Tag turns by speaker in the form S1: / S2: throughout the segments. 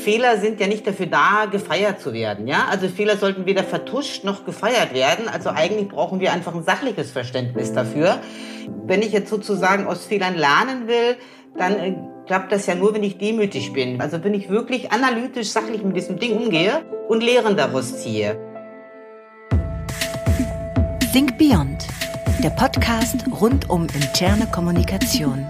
S1: Fehler sind ja nicht dafür da, gefeiert zu werden, ja? Also Fehler sollten weder vertuscht noch gefeiert werden. Also eigentlich brauchen wir einfach ein sachliches Verständnis dafür. Wenn ich jetzt sozusagen aus Fehlern lernen will, dann äh, klappt das ja nur, wenn ich demütig bin. Also wenn ich wirklich analytisch, sachlich mit diesem Ding umgehe und Lehren daraus ziehe.
S2: Think Beyond, der Podcast rund um interne Kommunikation.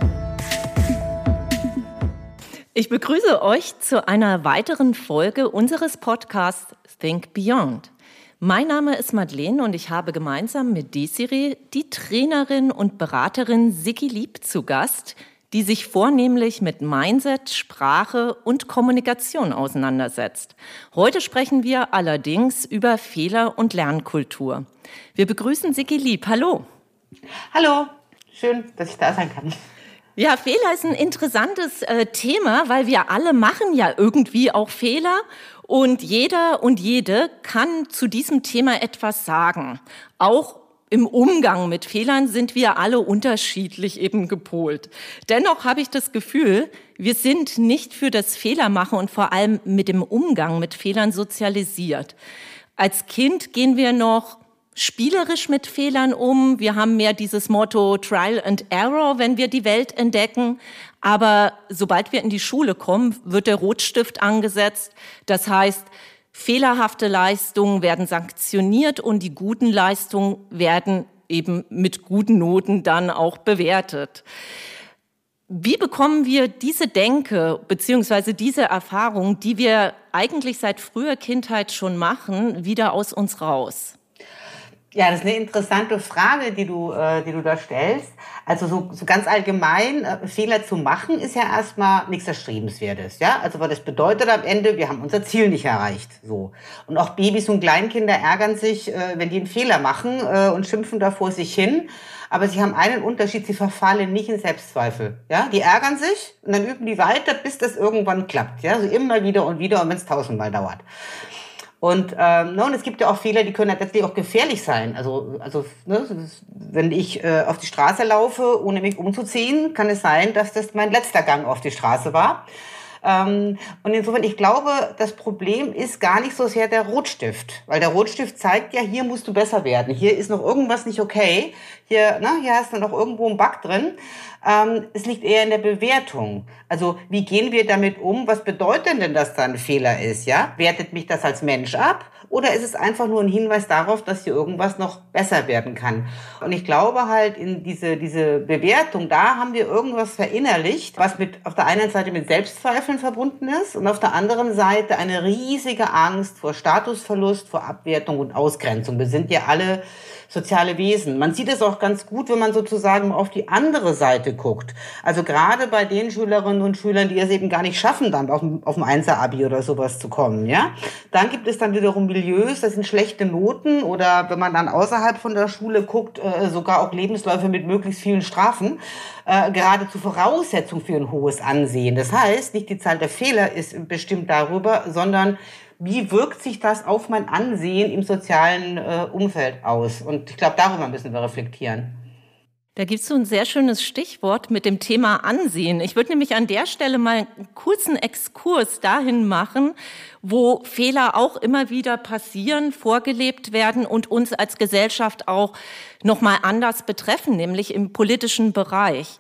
S3: Ich begrüße euch zu einer weiteren Folge unseres Podcasts Think Beyond. Mein Name ist Madeleine und ich habe gemeinsam mit Desiree die Trainerin und Beraterin Siki Lieb zu Gast, die sich vornehmlich mit Mindset, Sprache und Kommunikation auseinandersetzt. Heute sprechen wir allerdings über Fehler und Lernkultur. Wir begrüßen Siki Lieb. Hallo.
S1: Hallo, schön, dass ich da sein kann.
S3: Ja, Fehler ist ein interessantes äh, Thema, weil wir alle machen ja irgendwie auch Fehler und jeder und jede kann zu diesem Thema etwas sagen. Auch im Umgang mit Fehlern sind wir alle unterschiedlich eben gepolt. Dennoch habe ich das Gefühl, wir sind nicht für das Fehlermachen und vor allem mit dem Umgang mit Fehlern sozialisiert. Als Kind gehen wir noch spielerisch mit Fehlern um. Wir haben mehr dieses Motto Trial and Error, wenn wir die Welt entdecken. Aber sobald wir in die Schule kommen, wird der Rotstift angesetzt. Das heißt, Fehlerhafte Leistungen werden sanktioniert und die guten Leistungen werden eben mit guten Noten dann auch bewertet. Wie bekommen wir diese Denke beziehungsweise diese Erfahrung, die wir eigentlich seit früher Kindheit schon machen, wieder aus uns raus?
S1: Ja, das ist eine interessante Frage, die du, äh, die du da stellst. Also so, so ganz allgemein, äh, Fehler zu machen, ist ja erstmal nichts Erstrebenswertes. Ja? Also weil das bedeutet am Ende, wir haben unser Ziel nicht erreicht. So. Und auch Babys und Kleinkinder ärgern sich, äh, wenn die einen Fehler machen äh, und schimpfen da vor sich hin. Aber sie haben einen Unterschied, sie verfallen nicht in Selbstzweifel. Ja? Die ärgern sich und dann üben die weiter, bis das irgendwann klappt. Ja? Also immer wieder und wieder und wenn es tausendmal dauert. Und, ähm, ne, und es gibt ja auch Fehler, die können tatsächlich auch gefährlich sein. Also, also ne, wenn ich äh, auf die Straße laufe, ohne mich umzuziehen, kann es sein, dass das mein letzter Gang auf die Straße war. Ähm, und insofern, ich glaube, das Problem ist gar nicht so sehr der Rotstift, weil der Rotstift zeigt ja, hier musst du besser werden, hier ist noch irgendwas nicht okay, hier, ne, hier hast du noch irgendwo einen Bug drin. Ähm, es liegt eher in der Bewertung. Also wie gehen wir damit um? Was bedeutet denn, dass da ein Fehler ist? Ja, wertet mich das als Mensch ab? Oder ist es einfach nur ein Hinweis darauf, dass hier irgendwas noch besser werden kann? Und ich glaube halt in diese, diese Bewertung, da haben wir irgendwas verinnerlicht, was mit, auf der einen Seite mit Selbstzweifeln verbunden ist und auf der anderen Seite eine riesige Angst vor Statusverlust, vor Abwertung und Ausgrenzung. Wir sind ja alle soziale Wesen. Man sieht es auch ganz gut, wenn man sozusagen auf die andere Seite guckt. Also gerade bei den Schülerinnen und Schülern, die es eben gar nicht schaffen, dann auf, auf dem Einser-Abi oder sowas zu kommen, ja. Dann gibt es dann wiederum Milieus, das sind schlechte Noten oder wenn man dann außerhalb von der Schule guckt, äh, sogar auch Lebensläufe mit möglichst vielen Strafen, äh, geradezu Voraussetzung für ein hohes Ansehen. Das heißt, nicht die Zahl der Fehler ist bestimmt darüber, sondern wie wirkt sich das auf mein Ansehen im sozialen äh, Umfeld aus? Und ich glaube, darüber müssen wir reflektieren.
S3: Da gibt es so ein sehr schönes Stichwort mit dem Thema Ansehen. Ich würde nämlich an der Stelle mal einen kurzen Exkurs dahin machen, wo Fehler auch immer wieder passieren, vorgelebt werden und uns als Gesellschaft auch nochmal anders betreffen, nämlich im politischen Bereich.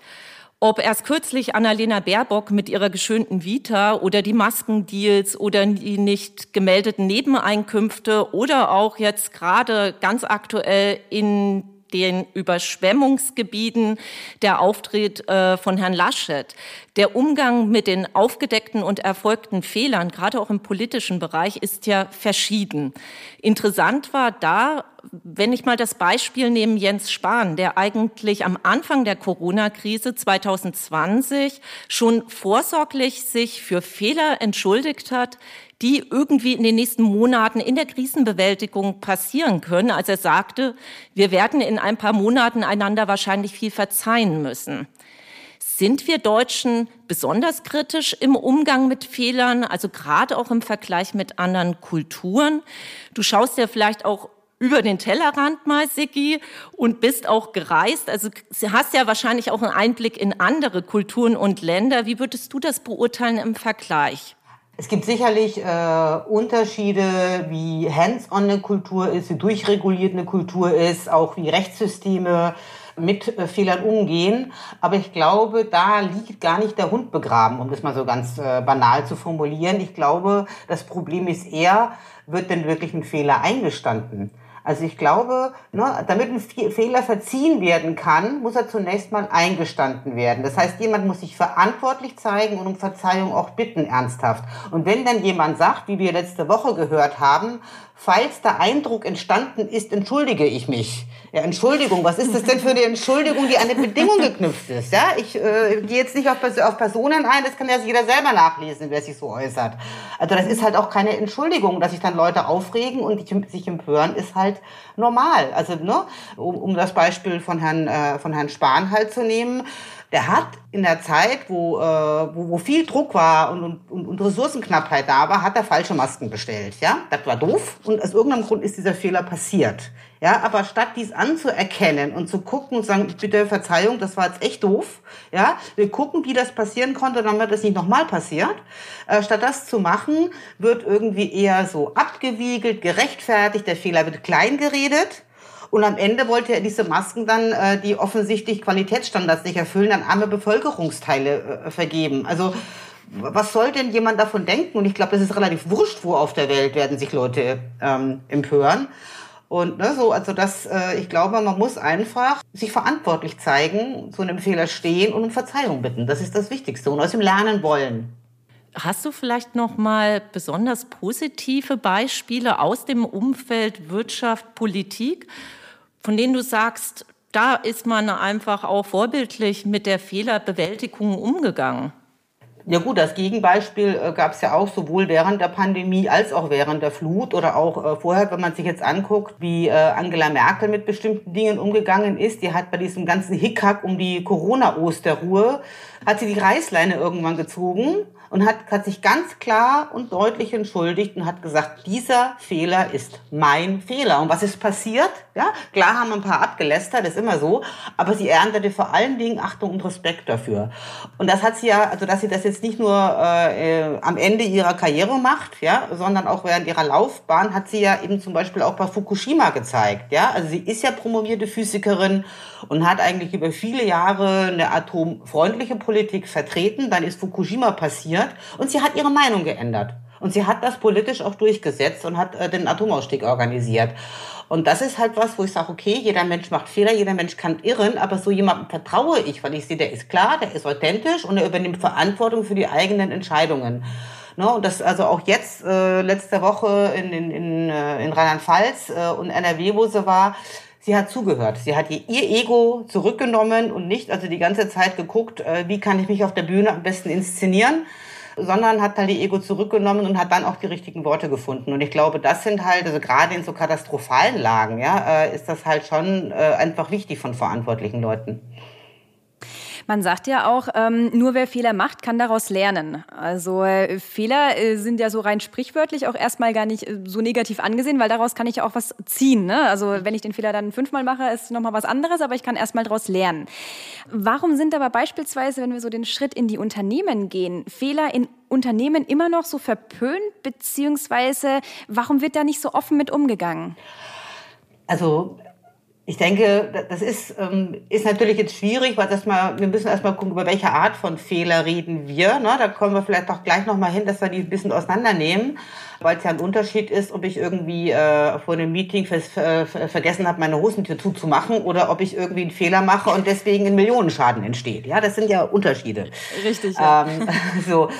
S3: Ob erst kürzlich Annalena Baerbock mit ihrer geschönten Vita oder die Maskendeals oder die nicht gemeldeten Nebeneinkünfte oder auch jetzt gerade ganz aktuell in den Überschwemmungsgebieten der Auftritt äh, von Herrn Laschet. Der Umgang mit den aufgedeckten und erfolgten Fehlern, gerade auch im politischen Bereich, ist ja verschieden. Interessant war da wenn ich mal das Beispiel nehme Jens Spahn, der eigentlich am Anfang der Corona-Krise 2020 schon vorsorglich sich für Fehler entschuldigt hat, die irgendwie in den nächsten Monaten in der Krisenbewältigung passieren können, als er sagte, wir werden in ein paar Monaten einander wahrscheinlich viel verzeihen müssen. Sind wir Deutschen besonders kritisch im Umgang mit Fehlern, also gerade auch im Vergleich mit anderen Kulturen? Du schaust ja vielleicht auch über den Tellerrand mal, Sigi, und bist auch gereist. Also hast ja wahrscheinlich auch einen Einblick in andere Kulturen und Länder. Wie würdest du das beurteilen im Vergleich?
S1: Es gibt sicherlich äh, Unterschiede, wie hands-on eine Kultur ist, wie durchreguliert eine Kultur ist, auch wie Rechtssysteme mit äh, Fehlern umgehen. Aber ich glaube, da liegt gar nicht der Hund begraben, um das mal so ganz äh, banal zu formulieren. Ich glaube, das Problem ist eher, wird denn wirklich ein Fehler eingestanden? Also ich glaube, ne, damit ein Fehler verziehen werden kann, muss er zunächst mal eingestanden werden. Das heißt, jemand muss sich verantwortlich zeigen und um Verzeihung auch bitten, ernsthaft. Und wenn dann jemand sagt, wie wir letzte Woche gehört haben, falls der Eindruck entstanden ist, entschuldige ich mich. Ja, Entschuldigung, was ist das denn für eine Entschuldigung, die an eine Bedingung geknüpft ist? Ja, ich äh, gehe jetzt nicht auf, auf Personen ein, das kann ja jeder selber nachlesen, wer sich so äußert. Also das ist halt auch keine Entschuldigung, dass sich dann Leute aufregen und sich empören, ist halt normal. Also ne, um, um das Beispiel von Herrn äh, von Herrn Spahn halt zu nehmen der hat in der Zeit, wo, äh, wo, wo viel Druck war und, und, und Ressourcenknappheit da war, hat er falsche Masken bestellt. Ja, das war doof und aus irgendeinem Grund ist dieser Fehler passiert. Ja, aber statt dies anzuerkennen und zu gucken und sagen, bitte Verzeihung, das war jetzt echt doof. Ja, wir gucken, wie das passieren konnte, damit das nicht nochmal passiert. Äh, statt das zu machen, wird irgendwie eher so abgewiegelt, gerechtfertigt, der Fehler wird klein geredet. Und am Ende wollte er diese Masken dann, äh, die offensichtlich Qualitätsstandards nicht erfüllen, an arme Bevölkerungsteile äh, vergeben. Also was soll denn jemand davon denken? Und ich glaube, das ist relativ wurscht, wo auf der Welt werden sich Leute ähm, empören. Und ne, so, also das, äh, ich glaube, man muss einfach sich verantwortlich zeigen, zu einem Fehler stehen und um Verzeihung bitten. Das ist das Wichtigste und aus dem Lernen wollen.
S3: Hast du vielleicht noch mal besonders positive Beispiele aus dem Umfeld Wirtschaft, Politik, von denen du sagst, da ist man einfach auch vorbildlich mit der Fehlerbewältigung umgegangen.
S1: Ja gut, das Gegenbeispiel äh, gab es ja auch sowohl während der Pandemie als auch während der Flut oder auch äh, vorher, wenn man sich jetzt anguckt, wie äh, Angela Merkel mit bestimmten Dingen umgegangen ist. Die hat bei diesem ganzen Hickhack um die Corona-Osterruhe, hat sie die Reißleine irgendwann gezogen und hat, hat sich ganz klar und deutlich entschuldigt und hat gesagt, dieser Fehler ist mein Fehler. Und was ist passiert? Ja, klar haben ein paar abgelästert, ist immer so, aber sie erntete vor allen Dingen Achtung und Respekt dafür. Und das hat sie ja, also dass sie das jetzt nicht nur äh, am Ende ihrer Karriere macht, ja, sondern auch während ihrer Laufbahn hat sie ja eben zum Beispiel auch bei Fukushima gezeigt. Ja, also sie ist ja promovierte Physikerin und hat eigentlich über viele Jahre eine atomfreundliche Politik vertreten. Dann ist Fukushima passiert und sie hat ihre Meinung geändert. Und sie hat das politisch auch durchgesetzt und hat äh, den Atomausstieg organisiert. Und das ist halt was, wo ich sage, okay, jeder Mensch macht Fehler, jeder Mensch kann irren, aber so jemandem vertraue ich, weil ich sehe, der ist klar, der ist authentisch und er übernimmt Verantwortung für die eigenen Entscheidungen. Ne, und das also auch jetzt, äh, letzte Woche in, in, in, äh, in Rheinland-Pfalz äh, und NRW, wo sie war, sie hat zugehört. Sie hat ihr Ego zurückgenommen und nicht also die ganze Zeit geguckt, äh, wie kann ich mich auf der Bühne am besten inszenieren, sondern hat halt die Ego zurückgenommen und hat dann auch die richtigen Worte gefunden. Und ich glaube, das sind halt, also gerade in so katastrophalen Lagen, ja, äh, ist das halt schon äh, einfach wichtig von verantwortlichen Leuten.
S4: Man sagt ja auch, ähm, nur wer Fehler macht, kann daraus lernen. Also äh, Fehler äh, sind ja so rein sprichwörtlich auch erstmal gar nicht äh, so negativ angesehen, weil daraus kann ich auch was ziehen. Ne? Also wenn ich den Fehler dann fünfmal mache, ist nochmal was anderes, aber ich kann erstmal daraus lernen. Warum sind aber beispielsweise, wenn wir so den Schritt in die Unternehmen gehen, Fehler in Unternehmen immer noch so verpönt, beziehungsweise warum wird da nicht so offen mit umgegangen?
S1: Also Ich denke, das ist, ähm, ist natürlich jetzt schwierig, weil das mal, wir müssen erstmal gucken, über welche Art von Fehler reden wir. Ne? Da kommen wir vielleicht auch gleich nochmal hin, dass wir die ein bisschen auseinandernehmen weil es ja ein Unterschied ist, ob ich irgendwie äh, vor einem Meeting äh, vergessen habe, meine Hosentür zuzumachen oder ob ich irgendwie einen Fehler mache und deswegen ein Millionenschaden entsteht. Ja, das sind ja Unterschiede.
S4: Richtig. Ja.
S1: Ähm, so,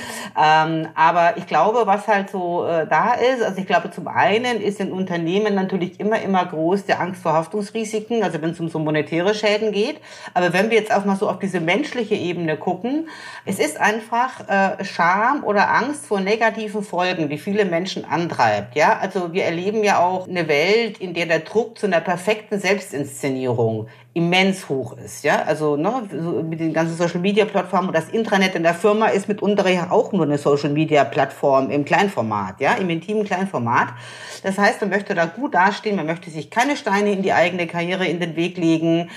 S1: ähm, aber ich glaube, was halt so äh, da ist, also ich glaube, zum einen ist in Unternehmen natürlich immer, immer groß der Angst vor Haftungsrisiken, also wenn es um so monetäre Schäden geht. Aber wenn wir jetzt auch mal so auf diese menschliche Ebene gucken, es ist einfach äh, Scham oder Angst vor negativen Folgen, die viele Menschen antreibt. Ja, also wir erleben ja auch eine Welt, in der der Druck zu einer perfekten Selbstinszenierung immens hoch ist. Ja, also ne, mit den ganzen Social Media Plattformen und das Intranet in der Firma ist mitunter ja auch nur eine Social Media Plattform im Kleinformat, ja, im intimen Kleinformat. Das heißt, man möchte da gut dastehen, man möchte sich keine Steine in die eigene Karriere in den Weg legen.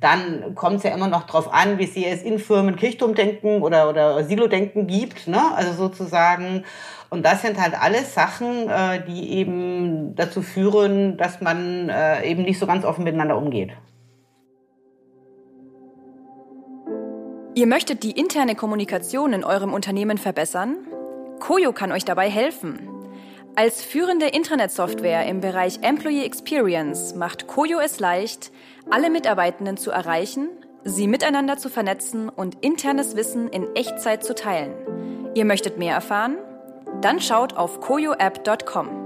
S1: Dann kommt es ja immer noch darauf an, wie sehr es in Firmen Kirchturmdenken oder, oder Silo-Denken gibt. Ne? Also sozusagen, und das sind halt alles Sachen, äh, die eben dazu führen, dass man äh, eben nicht so ganz offen miteinander umgeht.
S4: Ihr möchtet die interne Kommunikation in eurem Unternehmen verbessern? Koyo kann euch dabei helfen. Als führende Internetsoftware im Bereich Employee Experience macht Koyo es leicht, alle Mitarbeitenden zu erreichen, sie miteinander zu vernetzen und internes Wissen in Echtzeit zu teilen. Ihr möchtet mehr erfahren? Dann schaut auf koyoapp.com.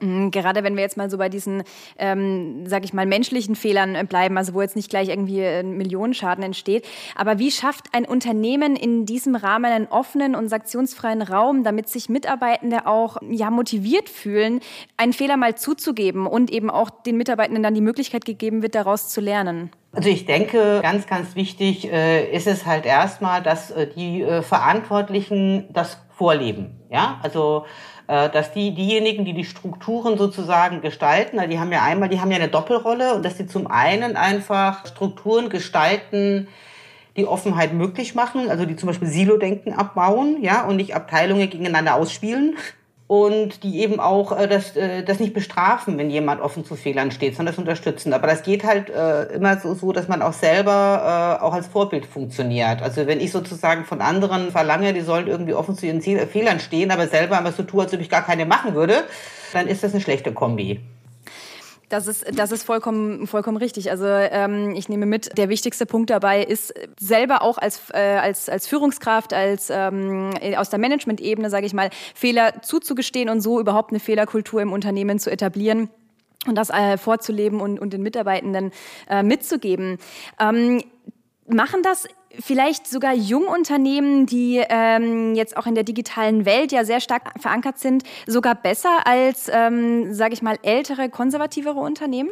S4: gerade wenn wir jetzt mal so bei diesen, ähm, sag ich mal, menschlichen Fehlern äh, bleiben, also wo jetzt nicht gleich irgendwie ein Millionenschaden entsteht. Aber wie schafft ein Unternehmen in diesem Rahmen einen offenen und sanktionsfreien Raum, damit sich Mitarbeitende auch ja, motiviert fühlen, einen Fehler mal zuzugeben und eben auch den Mitarbeitenden dann die Möglichkeit gegeben wird, daraus zu lernen?
S1: Also ich denke, ganz, ganz wichtig äh, ist es halt erstmal, dass äh, die äh, Verantwortlichen das vorleben. Ja, also äh, dass die diejenigen, die die Strukturen sozusagen gestalten, die haben ja einmal, die haben ja eine Doppelrolle und dass die zum einen einfach Strukturen gestalten, die Offenheit möglich machen, also die zum Beispiel Silo-Denken abbauen, ja, und nicht Abteilungen gegeneinander ausspielen und die eben auch äh, das, äh, das nicht bestrafen, wenn jemand offen zu Fehlern steht, sondern das unterstützen. Aber das geht halt äh, immer so, so, dass man auch selber äh, auch als Vorbild funktioniert. Also wenn ich sozusagen von anderen verlange, die sollen irgendwie offen zu ihren Fehlern stehen, aber selber immer so tue, als ob ich gar keine machen würde, dann ist das eine schlechte Kombi.
S4: Das ist, das ist vollkommen, vollkommen richtig. Also ähm, ich nehme mit, der wichtigste Punkt dabei ist selber auch als, äh, als, als Führungskraft, als ähm, aus der Management-Ebene, sage ich mal, Fehler zuzugestehen und so überhaupt eine Fehlerkultur im Unternehmen zu etablieren und das äh, vorzuleben und, und den Mitarbeitenden äh, mitzugeben. Ähm, machen das vielleicht sogar Jungunternehmen, die ähm, jetzt auch in der digitalen Welt ja sehr stark verankert sind, sogar besser als, ähm, sage ich mal, ältere, konservativere Unternehmen?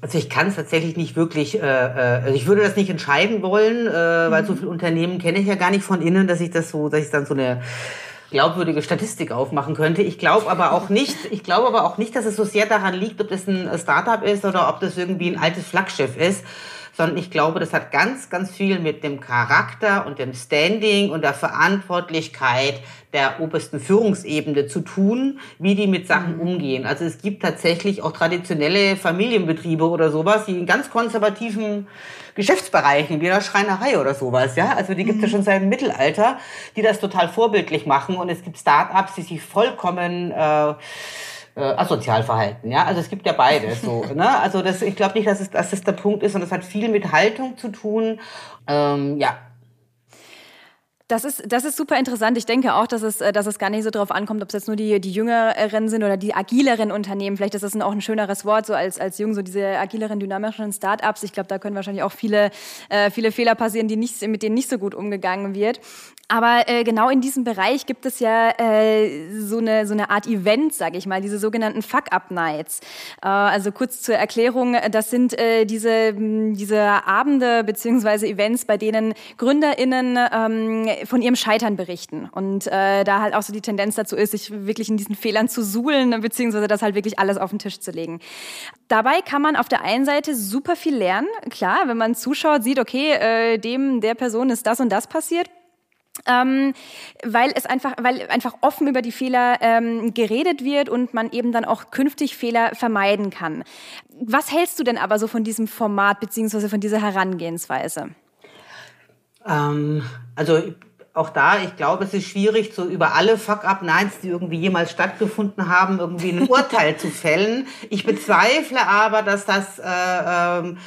S1: Also ich kann es tatsächlich nicht wirklich, äh, äh, also ich würde das nicht entscheiden wollen, äh, weil so viele Unternehmen kenne ich ja gar nicht von innen, dass ich das so, dass ich dann so eine glaubwürdige Statistik aufmachen könnte. Ich glaube aber auch nicht, ich glaube aber auch nicht, dass es so sehr daran liegt, ob das ein Startup ist oder ob das irgendwie ein altes Flaggschiff ist, sondern ich glaube, das hat ganz, ganz viel mit dem Charakter und dem Standing und der Verantwortlichkeit der obersten Führungsebene zu tun, wie die mit Sachen mhm. umgehen. Also es gibt tatsächlich auch traditionelle Familienbetriebe oder sowas, die in ganz konservativen Geschäftsbereichen, wie der Schreinerei oder sowas, ja. Also die gibt es ja mhm. schon seit dem Mittelalter, die das total vorbildlich machen. Und es gibt Start-ups, die sich vollkommen äh, äh, asozial verhalten. Ja, also es gibt ja beides so. ne? Also das, ich glaube nicht, dass es, dass das der Punkt ist, und das hat viel mit Haltung zu tun. Ähm, ja,
S4: das ist, das ist super interessant. Ich denke auch, dass es, äh, dass es gar nicht so darauf ankommt, ob es jetzt nur die, die jüngeren sind oder die agileren Unternehmen. Vielleicht ist das auch ein schöneres Wort, so als, als jung, so diese agileren, dynamischen Startups. Ich glaube, da können wahrscheinlich auch viele, äh, viele Fehler passieren, die nicht, mit denen nicht so gut umgegangen wird. Aber äh, genau in diesem Bereich gibt es ja äh, so, eine, so eine Art Event, sage ich mal, diese sogenannten Fuck-Up-Nights. Äh, also kurz zur Erklärung, das sind äh, diese, diese Abende beziehungsweise Events, bei denen GründerInnen ähm, von ihrem Scheitern berichten. Und äh, da halt auch so die Tendenz dazu ist, sich wirklich in diesen Fehlern zu suhlen, beziehungsweise das halt wirklich alles auf den Tisch zu legen. Dabei kann man auf der einen Seite super viel lernen. Klar, wenn man zuschaut, sieht, okay, äh, dem, der Person ist das und das passiert ähm, weil es einfach, weil einfach offen über die Fehler ähm, geredet wird und man eben dann auch künftig Fehler vermeiden kann. Was hältst du denn aber so von diesem Format beziehungsweise von dieser Herangehensweise?
S1: Ähm, also auch da, ich glaube, es ist schwierig, so über alle Fuck-Up-Nights, die irgendwie jemals stattgefunden haben, irgendwie ein Urteil zu fällen. Ich bezweifle aber, dass das äh, ähm,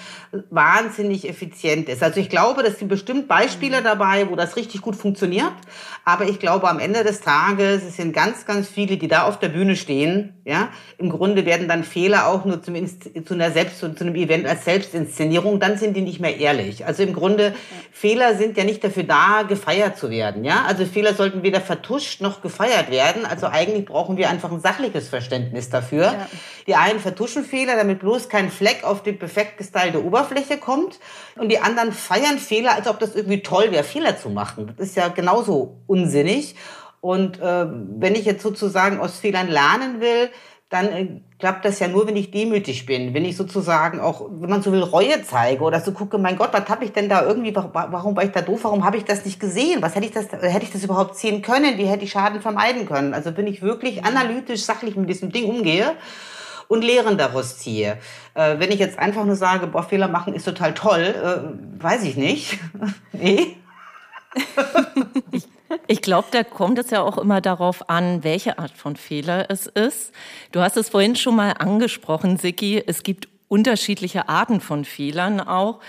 S1: wahnsinnig effizient ist. Also ich glaube, das sind bestimmt Beispiele dabei, wo das richtig gut funktioniert. Aber ich glaube, am Ende des Tages, es sind ganz, ganz viele, die da auf der Bühne stehen. Ja, im Grunde werden dann Fehler auch nur zum zu einer Selbst zu einem Event als Selbstinszenierung. Dann sind die nicht mehr ehrlich. Also im Grunde ja. Fehler sind ja nicht dafür da, gefeiert zu werden. Ja, also Fehler sollten weder vertuscht noch gefeiert werden. Also eigentlich brauchen wir einfach ein sachliches Verständnis dafür. Ja. Die einen vertuschen Fehler, damit bloß kein Fleck auf die perfekt gestylte Oberfläche Oberfläche kommt und die anderen feiern Fehler, als ob das irgendwie toll wäre, Fehler zu machen. Das ist ja genauso unsinnig. Und äh, wenn ich jetzt sozusagen aus Fehlern lernen will, dann äh, klappt das ja nur, wenn ich demütig bin, wenn ich sozusagen auch, wenn man so will, Reue zeige oder so gucke, mein Gott, was habe ich denn da irgendwie, warum war ich da doof, warum habe ich das nicht gesehen, was hätte ich das, hätte ich das überhaupt sehen können, wie hätte ich Schaden vermeiden können? Also wenn ich wirklich analytisch, sachlich mit diesem Ding umgehe und Lehren daraus ziehe. Äh, wenn ich jetzt einfach nur sage, boah, Fehler machen ist total toll, äh, weiß ich nicht. nee.
S3: ich ich glaube, da kommt es ja auch immer darauf an, welche Art von Fehler es ist. Du hast es vorhin schon mal angesprochen, Siki. Es gibt unterschiedliche Arten von Fehlern auch.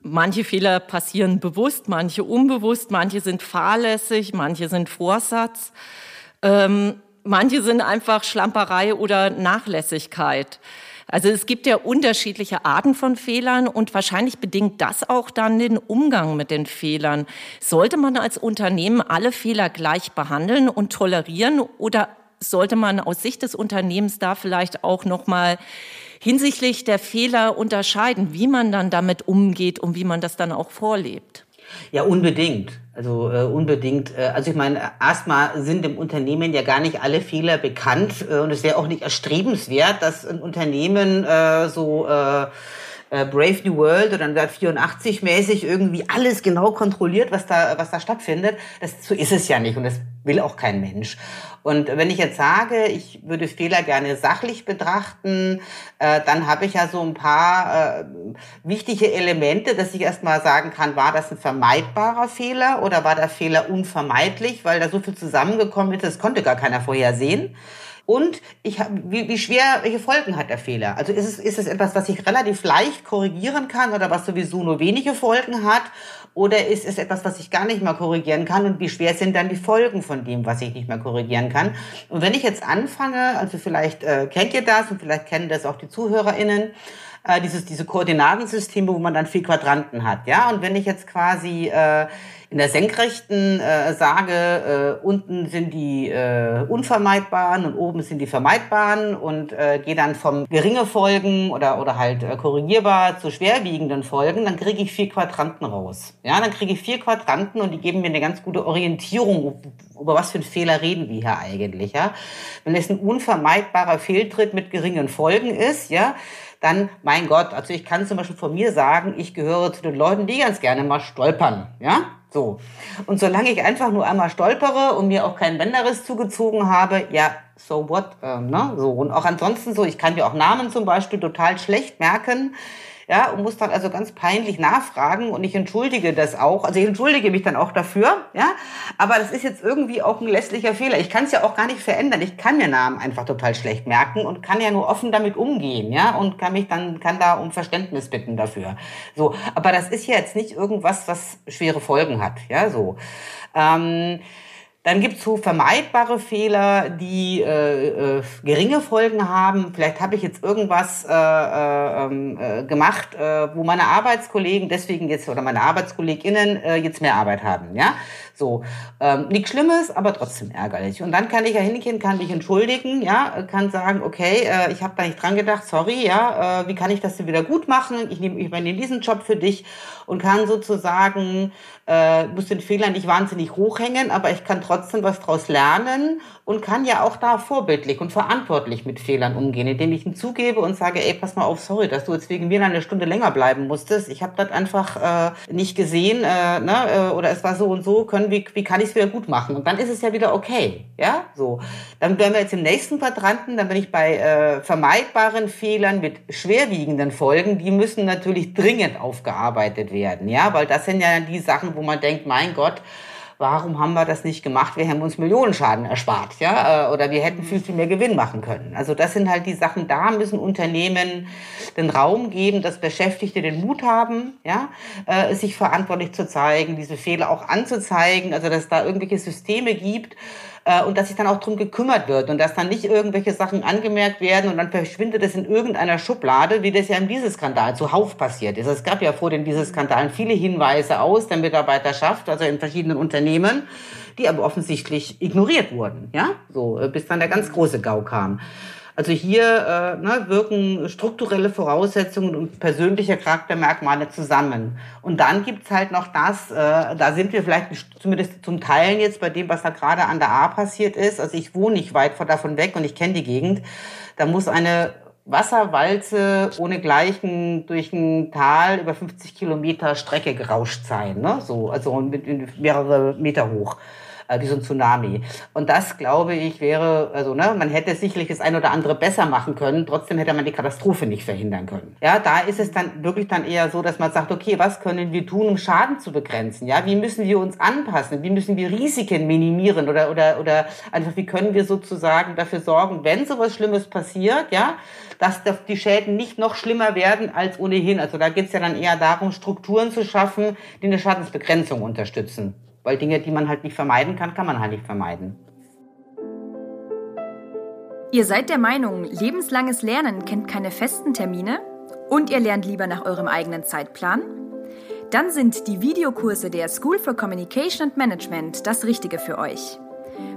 S3: Manche Fehler passieren bewusst, manche unbewusst, manche sind fahrlässig, manche sind Vorsatz. Ähm, Manche sind einfach Schlamperei oder Nachlässigkeit. Also es gibt ja unterschiedliche Arten von Fehlern und wahrscheinlich bedingt das auch dann den Umgang mit den Fehlern. Sollte man als Unternehmen alle Fehler gleich behandeln und tolerieren oder sollte man aus Sicht des Unternehmens da vielleicht auch noch mal hinsichtlich der Fehler unterscheiden, wie man dann damit umgeht und wie man das dann auch vorlebt?
S1: Ja, unbedingt. Also äh, unbedingt. Äh, also ich meine, erstmal sind im Unternehmen ja gar nicht alle Fehler bekannt äh, und es wäre auch nicht erstrebenswert, dass ein Unternehmen äh, so äh, Brave New World oder 1984 mäßig irgendwie alles genau kontrolliert, was da, was da stattfindet. Das, so ist es ja nicht und das will auch kein Mensch. Und wenn ich jetzt sage, ich würde Fehler gerne sachlich betrachten, äh, dann habe ich ja so ein paar äh, wichtige Elemente, dass ich erstmal sagen kann, war das ein vermeidbarer Fehler oder war der Fehler unvermeidlich, weil da so viel zusammengekommen ist, das konnte gar keiner vorhersehen. Und ich wie, wie schwer, welche Folgen hat der Fehler? Also ist es, ist es etwas, was ich relativ leicht korrigieren kann oder was sowieso nur wenige Folgen hat? Oder ist es etwas, was ich gar nicht mehr korrigieren kann? Und wie schwer sind dann die Folgen von dem, was ich nicht mehr korrigieren kann? Und wenn ich jetzt anfange, also vielleicht äh, kennt ihr das und vielleicht kennen das auch die ZuhörerInnen, äh, dieses, diese Koordinatensysteme, wo man dann vier Quadranten hat, ja? Und wenn ich jetzt quasi äh, in der Senkrechten äh, sage, äh, unten sind die äh, unvermeidbaren und oben sind die vermeidbaren und äh, gehe dann vom geringe Folgen oder, oder halt äh, korrigierbar zu schwerwiegenden Folgen, dann kriege ich vier Quadranten raus. Ja, dann kriege ich vier Quadranten und die geben mir eine ganz gute Orientierung, über was für einen Fehler reden wir hier eigentlich. Ja? Wenn es ein unvermeidbarer Fehltritt mit geringen Folgen ist, ja, dann, mein Gott, also ich kann zum Beispiel von mir sagen, ich gehöre zu den Leuten, die ganz gerne mal stolpern, ja, so. Und solange ich einfach nur einmal stolpere und mir auch kein Bänderriss zugezogen habe, ja, so what, äh, ne, so. Und auch ansonsten so, ich kann dir auch Namen zum Beispiel total schlecht merken, ja, und muss dann also ganz peinlich nachfragen und ich entschuldige das auch. Also ich entschuldige mich dann auch dafür, ja, aber das ist jetzt irgendwie auch ein lässlicher Fehler. Ich kann es ja auch gar nicht verändern. Ich kann mir Namen einfach total schlecht merken und kann ja nur offen damit umgehen, ja, und kann mich dann, kann da um Verständnis bitten dafür. So, aber das ist ja jetzt nicht irgendwas, was schwere Folgen hat, ja, so. Ähm, dann gibt es so vermeidbare Fehler, die äh, äh, geringe Folgen haben. Vielleicht habe ich jetzt irgendwas äh, äh, ähm, äh, gemacht, äh, wo meine Arbeitskollegen deswegen jetzt oder meine ArbeitskollegInnen äh, jetzt mehr Arbeit haben. Ja, so ähm, nichts Schlimmes, aber trotzdem ärgerlich. Und dann kann ich ja hingehen, kann mich entschuldigen, ja, kann sagen, okay, äh, ich habe da nicht dran gedacht, sorry, ja, äh, wie kann ich das denn wieder gut machen? Ich nehme ich übernehme diesen Job für dich und kann sozusagen äh, muss den Fehler nicht wahnsinnig hochhängen, aber ich kann trotzdem was daraus lernen und kann ja auch da vorbildlich und verantwortlich mit Fehlern umgehen, indem ich ihn zugebe und sage, ey, pass mal auf, sorry, dass du jetzt wegen mir eine Stunde länger bleiben musstest. Ich habe das einfach äh, nicht gesehen äh, ne, äh, oder es war so und so, können, wie, wie kann ich es wieder gut machen? Und dann ist es ja wieder okay. Ja, so. Dann wären wir jetzt im nächsten Quadranten, dann bin ich bei äh, vermeidbaren Fehlern mit schwerwiegenden Folgen, die müssen natürlich dringend aufgearbeitet werden, ja, weil das sind ja die Sachen, wo man denkt, mein Gott, warum haben wir das nicht gemacht? Wir haben uns Millionenschaden erspart, ja, äh, oder wir hätten viel, viel mehr Gewinn machen können. Also das sind halt die Sachen, da müssen Unternehmen den Raum geben, dass Beschäftigte den Mut haben, ja, äh, sich verantwortlich zu zeigen, diese Fehler auch anzuzeigen, also dass da irgendwelche Systeme gibt, äh, und dass sich dann auch drum gekümmert wird und dass dann nicht irgendwelche Sachen angemerkt werden und dann verschwindet es in irgendeiner Schublade, wie das ja in diesem Skandal zuhauf passiert ist. Es gab ja vor den diesen Skandalen viele Hinweise aus der Mitarbeiterschaft, also in verschiedenen Unternehmen, die aber offensichtlich ignoriert wurden, ja, so äh, bis dann der ganz große GAU kam. Also hier äh, ne, wirken strukturelle Voraussetzungen und persönliche Charaktermerkmale zusammen. Und dann gibt's halt noch das, äh, da sind wir vielleicht zumindest zum Teil jetzt bei dem, was da gerade an der A passiert ist. Also ich wohne nicht weit davon weg und ich kenne die Gegend. Da muss eine Wasserwalze ohne Gleichen durch ein Tal über 50 Kilometer Strecke gerauscht sein, ne? So, also mit mehrere Meter hoch äh, wie so ein Tsunami. Und das, glaube ich, wäre, also ne, man hätte sicherlich das ein oder andere besser machen können, trotzdem hätte man die Katastrophe nicht verhindern können. Ja, da ist es dann wirklich dann eher so, dass man sagt, okay, was können wir tun, um Schaden zu begrenzen? Ja, wie müssen wir uns anpassen? Wie müssen wir Risiken minimieren oder, oder, oder einfach, wie können wir sozusagen dafür sorgen, wenn sowas Schlimmes passiert, ja, dass die Schäden nicht noch schlimmer werden als ohnehin. Also da geht es ja dann eher darum, Strukturen zu schaffen, die eine Schadensbegrenzung unterstützen. Weil Dinge, die man halt nicht vermeiden kann, kann man halt nicht vermeiden.
S4: Ihr seid der Meinung, lebenslanges Lernen kennt keine festen Termine und ihr lernt lieber nach eurem eigenen Zeitplan? Dann sind die Videokurse der School for Communication and Management das Richtige für euch.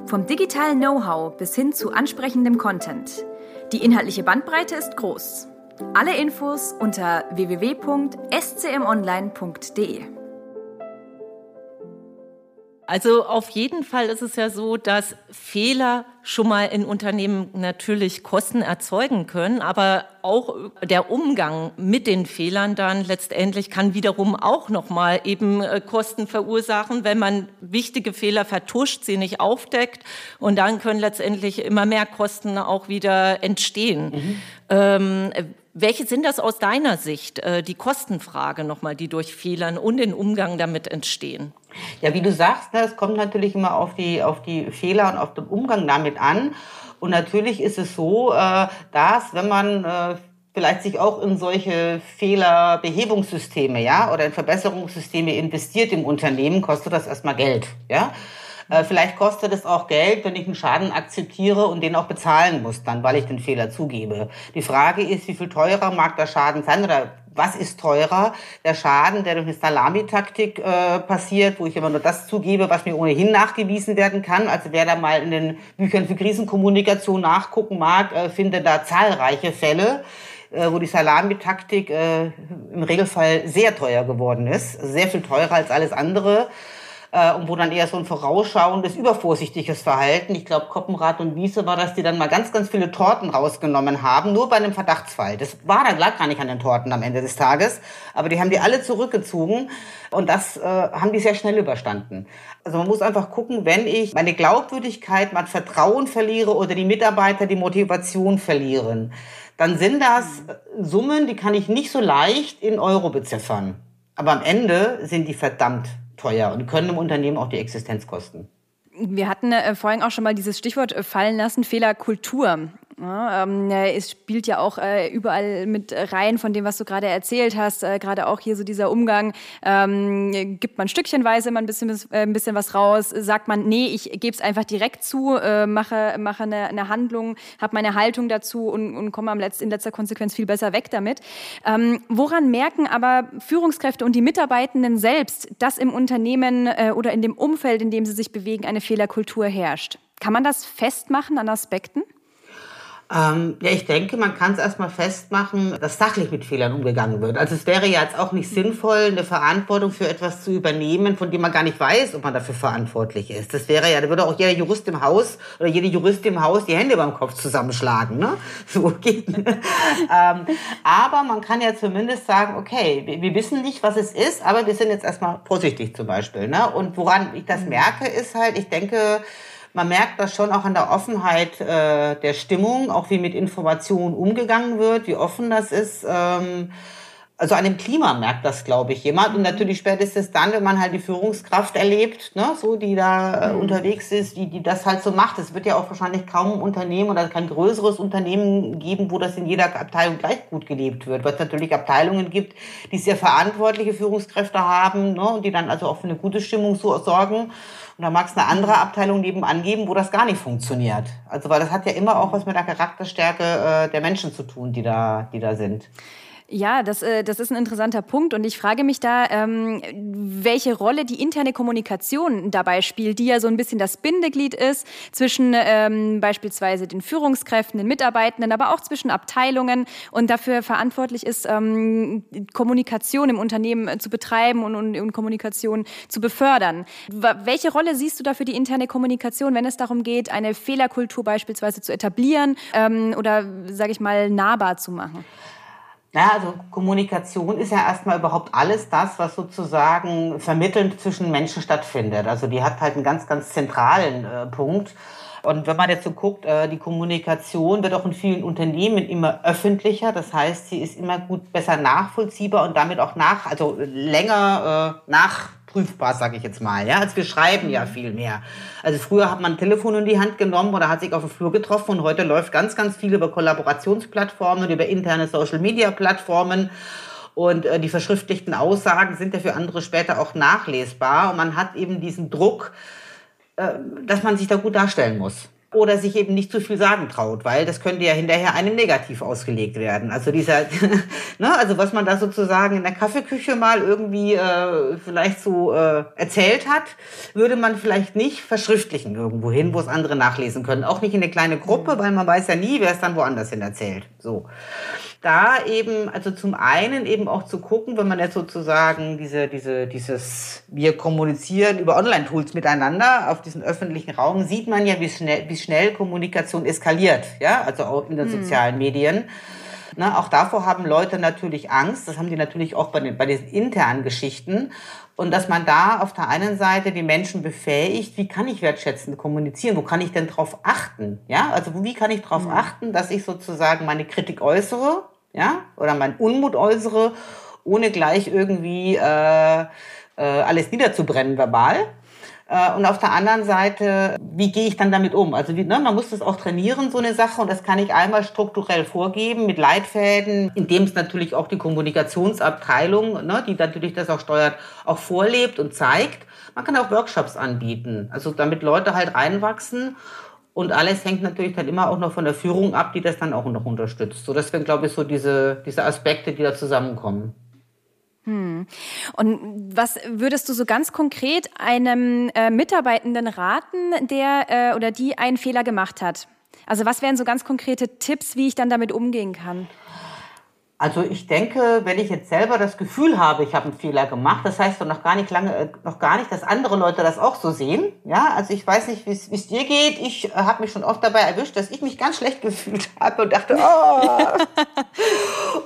S4: Vom digitalen Know-how bis hin zu ansprechendem Content. Die inhaltliche Bandbreite ist groß. Alle Infos unter www.scmonline.de.
S3: Also auf jeden Fall ist es ja so, dass Fehler schon mal in Unternehmen natürlich Kosten erzeugen können, aber auch der Umgang mit den Fehlern dann letztendlich kann wiederum auch noch mal eben äh, Kosten verursachen, wenn man wichtige Fehler vertuscht, sie nicht aufdeckt und dann können letztendlich immer mehr Kosten auch wieder entstehen. Mhm. Ähm, welche sind das aus deiner Sicht, äh, die Kostenfrage nochmal, die durch Fehlern und den Umgang damit entstehen?
S1: Ja, wie du sagst, ne, es kommt natürlich immer auf die, auf die Fehler und auf den Umgang damit an. Und natürlich ist es so, äh, dass wenn man äh, vielleicht sich auch in solche Fehlerbehebungssysteme, ja, oder in Verbesserungssysteme investiert im Unternehmen, kostet das erstmal Geld, ja. Äh, vielleicht kostet es auch Geld, wenn ich einen Schaden akzeptiere und den auch bezahlen muss, dann, weil ich den Fehler zugebe. Die Frage ist, wie viel teurer mag der Schaden sein oder was ist teurer? Der Schaden, der durch eine Salamitaktik äh, passiert, wo ich immer nur das zugebe, was mir ohnehin nachgewiesen werden kann. Also wer da mal in den Büchern für Krisenkommunikation nachgucken mag, äh, findet da zahlreiche Fälle äh, wo die Salamitaktik äh, im Regelfall sehr teuer geworden ist, sehr viel teurer als alles andere äh, und wo dann eher so ein vorausschauendes, übervorsichtiges Verhalten, ich glaube Koppenrad und Wiese war das, die dann mal ganz, ganz viele Torten rausgenommen haben, nur bei einem Verdachtsfall. Das war dann lag gar nicht an den Torten am Ende des Tages, aber die haben die alle zurückgezogen und das äh, haben die sehr schnell überstanden. Also man muss einfach gucken, wenn ich meine Glaubwürdigkeit, mein Vertrauen verliere oder die Mitarbeiter die Motivation verlieren, dann sind das Summen, die kann ich nicht so leicht in Euro beziffern. Aber am Ende sind die verdammt teuer und können im Unternehmen auch die Existenz kosten.
S4: Wir hatten äh, vorhin auch schon mal dieses Stichwort äh, fallen lassen, Fehlerkultur. Ja, ähm, es spielt ja auch äh, überall mit rein von dem, was du gerade erzählt hast. Äh, gerade auch hier so dieser Umgang. Ähm, gibt man stückchenweise mal ein bisschen, äh, ein bisschen was raus? Sagt man, nee, ich gebe es einfach direkt zu, äh, mache, mache eine, eine Handlung, habe meine Haltung dazu und, und komme am Letzt, in letzter Konsequenz viel besser weg damit. Ähm, woran merken aber Führungskräfte und die Mitarbeitenden selbst, dass im Unternehmen äh, oder in dem Umfeld, in dem sie sich bewegen, eine Fehlerkultur herrscht? Kann man das festmachen an Aspekten?
S1: Ähm, ja, ich denke, man kann es erstmal festmachen, dass sachlich mit Fehlern umgegangen wird. Also es wäre ja jetzt auch nicht sinnvoll, eine Verantwortung für etwas zu übernehmen, von dem man gar nicht weiß, ob man dafür verantwortlich ist. Das wäre ja, da würde auch jeder Jurist im Haus oder jede Juristin im Haus die Hände beim Kopf zusammenschlagen. Ne? So geht. ähm, aber man kann ja zumindest sagen, okay, wir, wir, wissen nicht, was es ist, aber wir sind jetzt erstmal vorsichtig zum Beispiel. Ne? Und woran ich das merke, ist halt, ich denke, man merkt das schon auch an der Offenheit äh, der Stimmung, auch wie mit Informationen umgegangen wird, wie offen das ist. Ähm, also an dem Klima merkt das, glaube ich, jemand. Und natürlich spätestens dann, wenn man halt die Führungskraft erlebt, ne, so die da äh, mhm. unterwegs ist, die, die das halt so macht. Es wird ja auch wahrscheinlich kaum ein Unternehmen oder kein größeres Unternehmen geben, wo das in jeder Abteilung gleich gut gelebt wird. Weil es natürlich Abteilungen gibt, die sehr verantwortliche Führungskräfte haben ne, und die dann also auch für eine gute Stimmung so sorgen. Und da mag es eine andere Abteilung nebenan geben, wo das gar nicht funktioniert. Also weil das hat ja immer auch was mit der Charakterstärke äh, der Menschen zu tun, die da, die da sind.
S4: Ja, das, äh, das ist ein interessanter Punkt und ich frage mich da, ähm, welche Rolle die interne Kommunikation dabei spielt, die ja so ein bisschen das Bindeglied ist zwischen ähm, beispielsweise den Führungskräften, den Mitarbeitenden, aber auch zwischen Abteilungen und dafür verantwortlich ist, ähm, Kommunikation im Unternehmen äh, zu betreiben und, und, und Kommunikation zu befördern. Welche Rolle siehst du da für die interne Kommunikation, wenn es darum geht, eine Fehlerkultur beispielsweise zu etablieren ähm, oder, sage ich mal, nahbar zu machen?
S1: Ja, also Kommunikation ist ja erstmal überhaupt alles das, was sozusagen vermittelnd zwischen Menschen stattfindet. Also die hat halt einen ganz, ganz zentralen äh, Punkt. Und wenn man jetzt so guckt, äh, die Kommunikation wird auch in vielen Unternehmen immer öffentlicher. Das heißt, sie ist immer gut besser nachvollziehbar und damit auch nach, also länger äh, nach prüfbar, sage ich jetzt mal. Ja, also wir schreiben ja viel mehr. Also früher hat man ein Telefon in die Hand genommen oder hat sich auf dem Flur getroffen und heute läuft ganz, ganz viel über Kollaborationsplattformen und über interne Social-Media-Plattformen. Und äh, die verschriftlichten Aussagen sind ja für andere später auch nachlesbar. Und man hat eben diesen Druck, äh, dass man sich da gut darstellen muss oder sich eben nicht zu viel sagen traut, weil das könnte ja hinterher einem negativ ausgelegt werden. Also dieser, ne, also was man da sozusagen in der Kaffeeküche mal irgendwie äh, vielleicht so äh, erzählt hat, würde man vielleicht nicht verschriftlichen irgendwo hin, wo es andere nachlesen können. Auch nicht in eine kleine Gruppe, weil man weiß ja nie, wer es dann woanders hin erzählt. So da eben, also zum einen eben auch zu gucken, wenn man jetzt sozusagen diese, diese, dieses, wir kommunizieren über Online-Tools miteinander auf diesen öffentlichen Raum, sieht man ja, wie schnell, wie schnell Kommunikation eskaliert, ja, also auch in den hm. sozialen Medien. Na, auch davor haben Leute natürlich Angst. Das haben die natürlich auch bei den, bei den internen Geschichten. Und dass man da auf der einen Seite die Menschen befähigt, wie kann ich wertschätzend kommunizieren? Wo kann ich denn drauf achten? Ja, also wie kann ich darauf mhm. achten, dass ich sozusagen meine Kritik äußere ja, oder mein Unmut äußere, ohne gleich irgendwie äh, äh, alles niederzubrennen verbal. Äh, und auf der anderen Seite, wie gehe ich dann damit um? Also wie, ne, man muss das auch trainieren, so eine Sache. Und das kann ich einmal strukturell vorgeben mit Leitfäden, indem es natürlich auch die Kommunikationsabteilung, ne, die natürlich das auch steuert, auch vorlebt und zeigt. Man kann auch Workshops anbieten, also damit Leute halt reinwachsen und alles hängt natürlich dann immer auch noch von der Führung ab, die das dann auch noch unterstützt. So, das sind, glaube ich, so diese, diese Aspekte, die da zusammenkommen.
S4: Hm. Und was würdest du so ganz konkret einem äh, Mitarbeitenden raten, der äh, oder die einen Fehler gemacht hat? Also was wären so ganz konkrete Tipps, wie ich dann damit umgehen kann?
S1: Also ich denke, wenn ich jetzt selber das Gefühl habe, ich habe einen Fehler gemacht, das heißt doch noch gar nicht lange, äh, noch gar nicht, dass andere Leute das auch so sehen. Ja, also ich weiß nicht, wie es dir geht. Ich äh, habe mich schon oft dabei erwischt, dass ich mich ganz schlecht gefühlt habe und dachte, oh.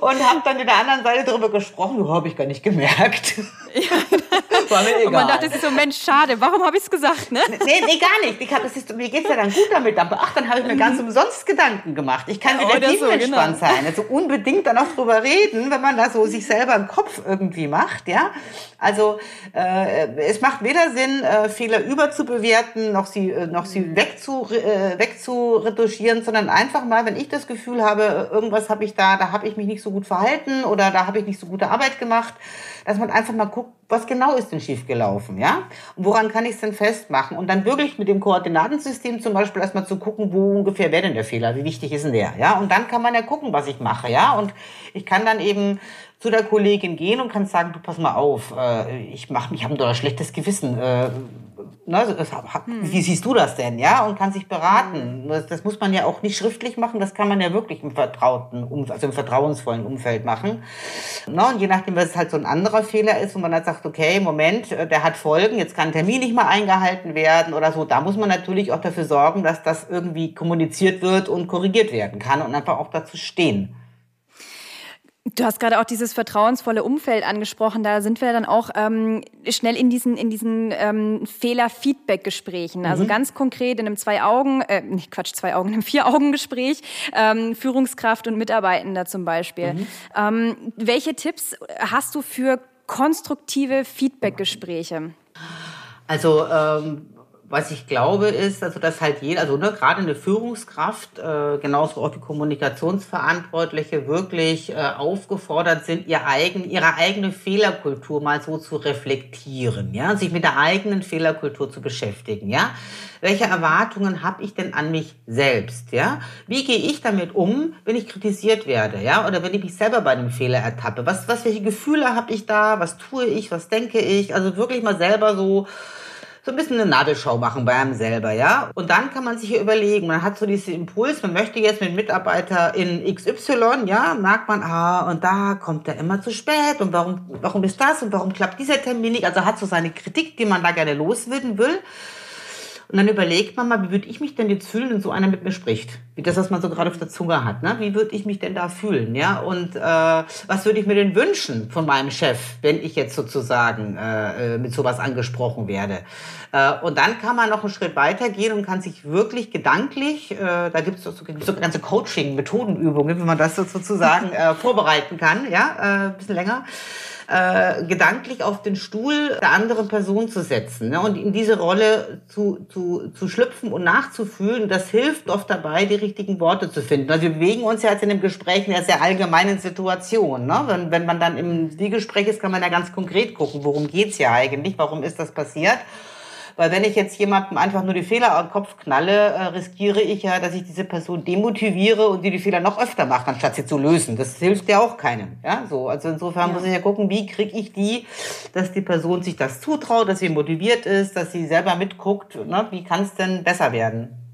S1: und habe dann in der anderen Seite darüber gesprochen, oh, habe ich gar nicht gemerkt.
S4: War mir egal. Und man dachte sich so, Mensch, schade, warum habe ich es gesagt? Ne?
S1: Nee, nee, gar nicht. Ich hab, das ist, mir geht's ja dann gut damit. Ach, dann habe ich mir ganz mhm. umsonst Gedanken gemacht. Ich kann wieder so, genau. sein. Also unbedingt dann auch drüber reden, wenn man da so sich selber im Kopf irgendwie macht. Ja, Also äh, es macht weder Sinn, äh, Fehler überzubewerten, noch sie, äh, noch sie mhm. wegzu, äh, wegzuretuschieren, sondern einfach mal, wenn ich das Gefühl habe, irgendwas habe ich da, da habe ich mich nicht so gut verhalten oder da habe ich nicht so gute Arbeit gemacht, dass man einfach mal guckt, was genau ist denn schiefgelaufen, ja? Und woran kann ich es denn festmachen? Und dann wirklich mit dem Koordinatensystem zum Beispiel erstmal zu gucken, wo ungefähr wäre denn der Fehler, wie wichtig ist denn der, ja? Und dann kann man ja gucken, was ich mache, ja? Und ich kann dann eben zu der Kollegin gehen und kann sagen, du pass mal auf, äh, ich mach, ich habe doch ein schlechtes Gewissen. Äh, Ne, hm. Wie siehst du das denn? Ja, und kann sich beraten. Hm. Das, das, muss man ja auch nicht schriftlich machen, das kann man ja wirklich im vertrauten, also im vertrauensvollen Umfeld machen. Ne, und je nachdem, was es halt so ein anderer Fehler ist, wo man dann sagt, okay, Moment, äh, der hat Folgen, jetzt kann Termin nicht mal eingehalten werden oder so, da muss man natürlich auch dafür sorgen, dass das irgendwie kommuniziert wird und korrigiert werden kann und einfach auch dazu stehen.
S4: Du hast gerade auch dieses vertrauensvolle Umfeld angesprochen. Da sind wir dann auch ähm, schnell in diesen, in diesen ähm, Fehler-Feedback-Gesprächen. Also mhm. ganz konkret in einem Zwei-Augen, äh, nicht Quatsch, Zwei-Augen, in einem Vier-Augen-Gespräch, ähm, Führungskraft und Mitarbeitender zum Beispiel. Mhm. Ähm, welche Tipps hast du für konstruktive Feedback-Gespräche?
S1: Also ähm, was ich glaube ist, also dass halt jeder, also ne, gerade eine Führungskraft, äh, genauso auch die Kommunikationsverantwortliche wirklich äh, aufgefordert sind, ihr eigen, ihre eigene Fehlerkultur mal so zu reflektieren, ja, sich mit der eigenen Fehlerkultur zu beschäftigen, ja. Welche Erwartungen habe ich denn an mich selbst, ja? Wie gehe ich damit um, wenn ich kritisiert werde, ja, oder wenn ich mich selber bei einem Fehler ertappe? Was, was welche Gefühle habe ich da? Was tue ich? Was denke ich? Also wirklich mal selber so so ein bisschen eine Nadelschau machen bei einem selber, ja. Und dann kann man sich hier überlegen, man hat so diesen Impuls, man möchte jetzt mit Mitarbeiter in XY, ja, merkt man, ah, und da kommt er immer zu spät und warum, warum ist das und warum klappt dieser Termin nicht? Also hat so seine Kritik, die man da gerne loswerden will. Und dann überlegt man mal, wie würde ich mich denn jetzt fühlen, wenn so einer mit mir spricht? Wie das, was man so gerade auf der Zunge hat. Ne? Wie würde ich mich denn da fühlen? Ja? Und äh, was würde ich mir denn wünschen von meinem Chef, wenn ich jetzt sozusagen äh, äh mit sowas angesprochen werde? Äh, und dann kann man noch einen Schritt weiter gehen und kann sich wirklich gedanklich, äh, da gibt es so, so ganze Coaching-Methodenübungen, wie man das sozusagen äh, vorbereiten kann, ja, äh, ein bisschen länger äh, gedanklich auf den Stuhl der anderen Person zu setzen ne? und in diese Rolle zu, zu, zu schlüpfen und nachzufühlen. Das hilft oft dabei, die richtigen Worte zu finden. Also wir bewegen uns ja jetzt in dem Gespräch in einer sehr allgemeinen Situation. Ne? Wenn, wenn man dann im Gespräch ist, kann man ja ganz konkret gucken, worum geht's ja eigentlich, warum ist das passiert. Weil wenn ich jetzt jemandem einfach nur die Fehler am Kopf knalle, äh, riskiere ich ja, dass ich diese Person demotiviere und die die Fehler noch öfter macht, anstatt sie zu lösen. Das hilft ja auch keinem. Ja, so. Also insofern ja. muss ich ja gucken, wie kriege ich die, dass die Person sich das zutraut, dass sie motiviert ist, dass sie selber mitguckt. Ne? Wie kann es denn besser werden?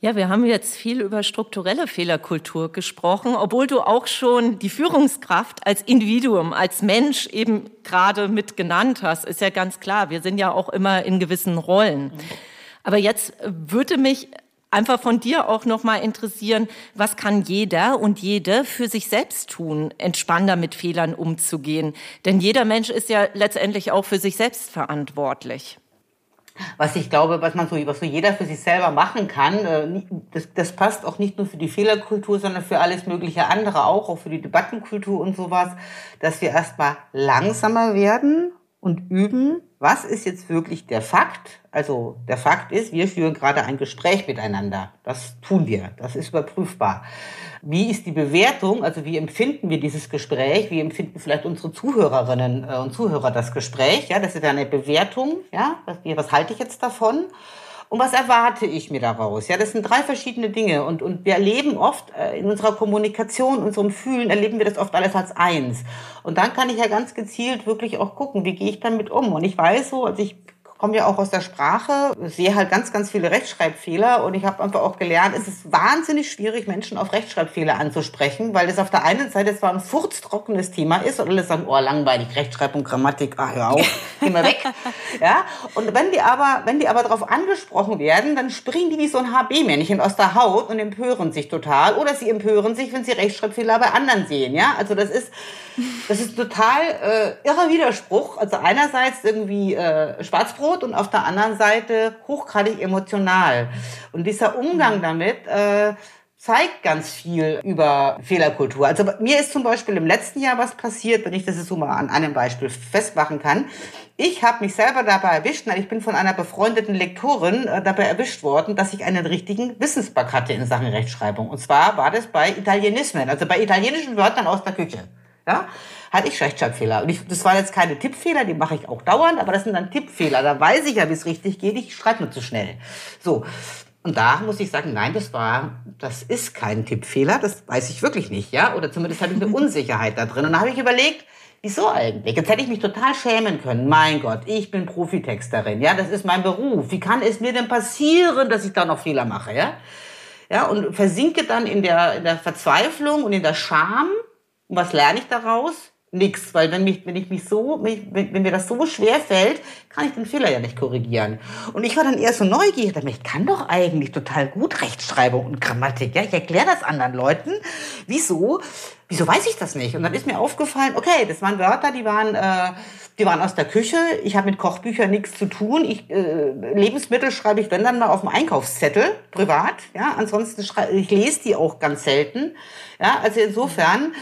S3: Ja, wir haben jetzt viel über strukturelle Fehlerkultur gesprochen, obwohl du auch schon die Führungskraft als Individuum, als Mensch eben gerade mit genannt hast. Ist ja ganz klar, wir sind ja auch immer in gewissen Rollen. Aber jetzt würde mich einfach von dir auch noch mal interessieren, was kann jeder und jede für sich selbst tun, entspannter mit Fehlern umzugehen? Denn jeder Mensch ist ja letztendlich auch für sich selbst verantwortlich
S1: was ich glaube, was man so, was so jeder für sich selber machen kann, äh, das, das passt auch nicht nur für die Fehlerkultur, sondern für alles mögliche andere auch, auch für die Debattenkultur und sowas, dass wir erstmal langsamer werden und üben, was ist jetzt wirklich der Fakt? Also der Fakt ist, wir führen gerade ein Gespräch miteinander. Das tun wir. Das ist überprüfbar. Wie ist die Bewertung? Also wie empfinden wir dieses Gespräch? Wie empfinden vielleicht unsere Zuhörerinnen äh, und Zuhörer das Gespräch? Ja, das ist eine Bewertung. Ja, was, was halte ich jetzt davon? Und was erwarte ich mir daraus? Ja, das sind drei verschiedene Dinge. Und, und wir erleben oft äh, in unserer Kommunikation, unserem Fühlen, erleben wir das oft alles als eins. Und dann kann ich ja ganz gezielt wirklich auch gucken, wie gehe ich damit um? Und ich weiß so, also ich komme ja auch aus der Sprache, sehe halt ganz, ganz viele Rechtschreibfehler und ich habe einfach auch gelernt, es ist wahnsinnig schwierig, Menschen auf Rechtschreibfehler anzusprechen, weil das auf der einen Seite zwar ein furztrockenes Thema ist und alle sagen, oh, langweilig, Rechtschreibung, Grammatik, ah, hör auf, geh mal weg. ja, und wenn die aber, wenn die aber darauf angesprochen werden, dann springen die wie so ein HB-Männchen aus der Haut und empören sich total oder sie empören sich, wenn sie Rechtschreibfehler bei anderen sehen, ja, also das ist, das ist total äh, irrer Widerspruch, also einerseits irgendwie äh, Schwarzbrot Tod und auf der anderen Seite hochgradig emotional. Und dieser Umgang damit äh, zeigt ganz viel über Fehlerkultur. Also mir ist zum Beispiel im letzten Jahr was passiert, wenn ich das jetzt so mal an einem Beispiel festmachen kann. Ich habe mich selber dabei erwischt, weil ich bin von einer befreundeten Lektorin äh, dabei erwischt worden, dass ich einen richtigen Wissensbug hatte in Sachen Rechtschreibung. Und zwar war das bei Italienismen, also bei italienischen Wörtern aus der Küche. Ja? hatte ich Rechtschreibfehler. Und ich, das waren jetzt keine Tippfehler, die mache ich auch dauernd, aber das sind dann Tippfehler. Da weiß ich ja, wie es richtig geht. Ich schreibe nur zu schnell. So. Und da muss ich sagen, nein, das war, das ist kein Tippfehler. Das weiß ich wirklich nicht, ja. Oder zumindest habe ich eine Unsicherheit da drin. Und da habe ich überlegt, Wieso eigentlich? Jetzt hätte ich mich total schämen können. Mein Gott, ich bin Profitexterin. Ja, das ist mein Beruf. Wie kann es mir denn passieren, dass ich da noch Fehler mache? Ja, ja und versinke dann in der, in der Verzweiflung und in der Scham. Und was lerne ich daraus? Nix, weil wenn, mich, wenn ich mich so, wenn, wenn mir das so schwer fällt, kann ich den Fehler ja nicht korrigieren. Und ich war dann eher so neugierig, ich kann doch eigentlich total gut Rechtschreibung und Grammatik, ja, ich erkläre das anderen Leuten. Wieso? Wieso weiß ich das nicht? Und dann ist mir aufgefallen, okay, das waren Wörter, die waren, äh, die waren aus der Küche. Ich habe mit Kochbüchern nichts zu tun. Ich, äh, Lebensmittel schreibe ich wenn dann mal auf dem Einkaufszettel privat. Ja, ansonsten schreibe ich lese die auch ganz selten. Ja, also insofern. Mhm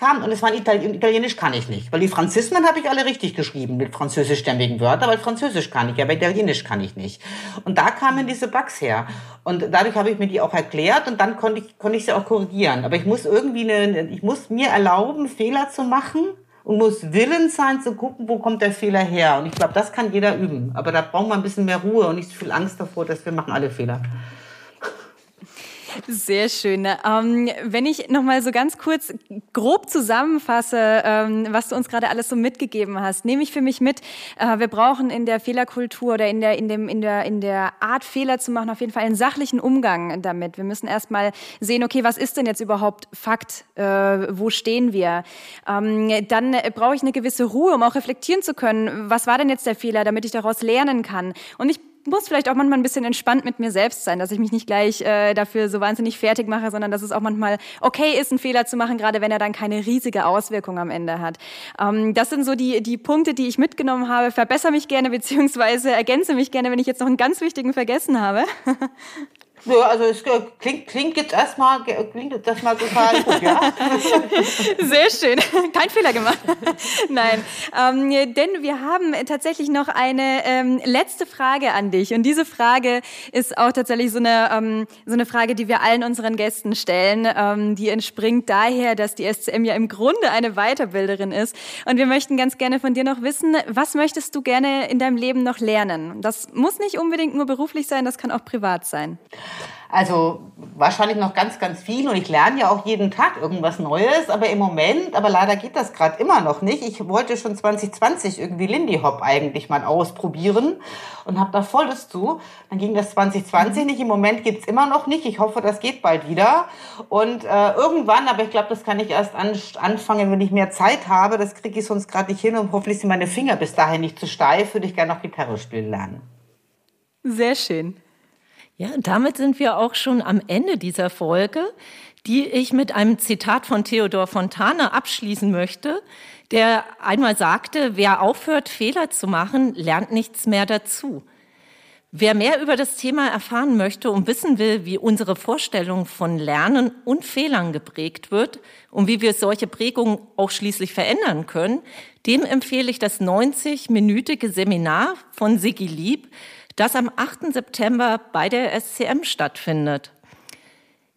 S1: kam. Und es war Italien, Italienisch kann ich nicht. Weil die Franzismen habe ich alle richtig geschrieben mit französischstämmigen Wörtern, weil Französisch kann ich, aber Italienisch kann ich nicht. Und da kamen diese Bugs her. Und dadurch habe ich mir die auch erklärt und dann konnte ich, konnte ich sie auch korrigieren. Aber ich muss irgendwie eine, ich muss mir erlauben, Fehler zu machen und muss willens sein zu gucken, wo kommt der Fehler her. Und ich glaube, das kann jeder üben. Aber da braucht man ein bisschen mehr Ruhe und nicht so viel Angst davor, dass wir machen alle Fehler.
S4: Sehr schön. Ähm, wenn ich noch mal so ganz kurz grob zusammenfasse, ähm, was du uns gerade alles so mitgegeben hast, nehme ich für mich mit, äh, wir brauchen in der Fehlerkultur oder in der, in, dem, in, der, in der Art, Fehler zu machen, auf jeden Fall einen sachlichen Umgang damit. Wir müssen erst mal sehen, okay, was ist denn jetzt überhaupt Fakt? Äh, wo stehen wir? Ähm, dann brauche ich eine gewisse Ruhe, um auch reflektieren zu können, was war denn jetzt der Fehler, damit ich daraus lernen kann. Und ich muss vielleicht auch manchmal ein bisschen entspannt mit mir selbst sein, dass ich mich nicht gleich äh, dafür so wahnsinnig fertig mache, sondern dass es auch manchmal okay ist, einen Fehler zu machen, gerade wenn er dann keine riesige Auswirkung am Ende hat. Ähm, das sind so die, die Punkte, die ich mitgenommen habe. Verbessere mich gerne beziehungsweise ergänze mich gerne, wenn ich jetzt noch einen ganz wichtigen vergessen habe.
S1: Ja, also es klingt, klingt jetzt erstmal klingt jetzt erstmal total gut, ja.
S4: Sehr schön. Kein Fehler gemacht. Nein. Ähm, denn wir haben tatsächlich noch eine ähm, letzte Frage an dich. Und diese Frage ist auch tatsächlich so eine, ähm, so eine Frage, die wir allen unseren Gästen stellen. Ähm, die entspringt daher, dass die SCM ja im Grunde eine Weiterbilderin ist. Und wir möchten ganz gerne von dir noch wissen, was möchtest du gerne in deinem Leben noch lernen? Das muss nicht unbedingt nur beruflich sein, das kann auch privat sein.
S1: Also wahrscheinlich noch ganz, ganz viel und ich lerne ja auch jeden Tag irgendwas Neues, aber im Moment, aber leider geht das gerade immer noch nicht. Ich wollte schon 2020 irgendwie Lindy Hop eigentlich mal ausprobieren und habe da volles zu. Dann ging das 2020 nicht, im Moment geht's immer noch nicht. Ich hoffe, das geht bald wieder. Und äh, irgendwann, aber ich glaube, das kann ich erst an, anfangen, wenn ich mehr Zeit habe. Das kriege ich sonst gerade nicht hin und hoffentlich sind meine Finger bis dahin nicht zu steif, würde ich gerne noch Gitarre spielen lernen.
S4: Sehr schön.
S3: Ja, damit sind wir auch schon am Ende dieser Folge, die ich mit einem Zitat von Theodor Fontane abschließen möchte, der einmal sagte, wer aufhört, Fehler zu machen, lernt nichts mehr dazu. Wer mehr über das Thema erfahren möchte und wissen will, wie unsere Vorstellung von Lernen und Fehlern geprägt wird und wie wir solche Prägungen auch schließlich verändern können, dem empfehle ich das 90-minütige Seminar von Sigi Lieb, das am 8. September bei der SCM stattfindet.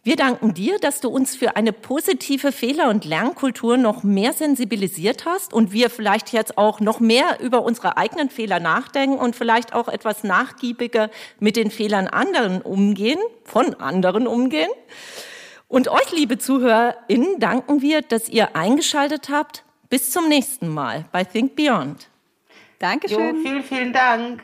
S3: Wir danken dir, dass du uns für eine positive Fehler- und Lernkultur noch mehr sensibilisiert hast und wir vielleicht jetzt auch noch mehr über unsere eigenen Fehler nachdenken und vielleicht auch etwas nachgiebiger mit den Fehlern anderen umgehen, von anderen umgehen. Und euch, liebe ZuhörerInnen, danken wir, dass ihr eingeschaltet habt. Bis zum nächsten Mal bei Think Beyond.
S1: Dankeschön. Jo, vielen, vielen Dank.